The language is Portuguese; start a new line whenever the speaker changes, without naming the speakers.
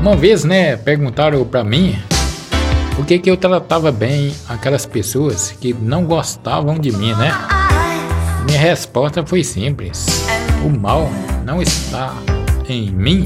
Uma vez, né, perguntaram para mim por que, que eu tratava bem aquelas pessoas que não gostavam de mim, né? Minha resposta foi simples: o mal não está em mim,